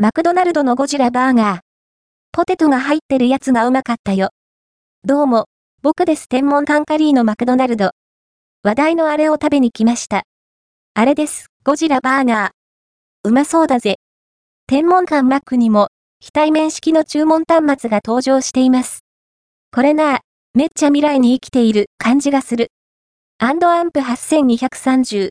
マクドナルドのゴジラバーガー。ポテトが入ってるやつがうまかったよ。どうも、僕です天文タンカリーのマクドナルド。話題のあれを食べに来ました。あれです、ゴジラバーガー。うまそうだぜ。天文館マックにも、非対面式の注文端末が登場しています。これなあ、めっちゃ未来に生きている感じがする。アンドアンプ8230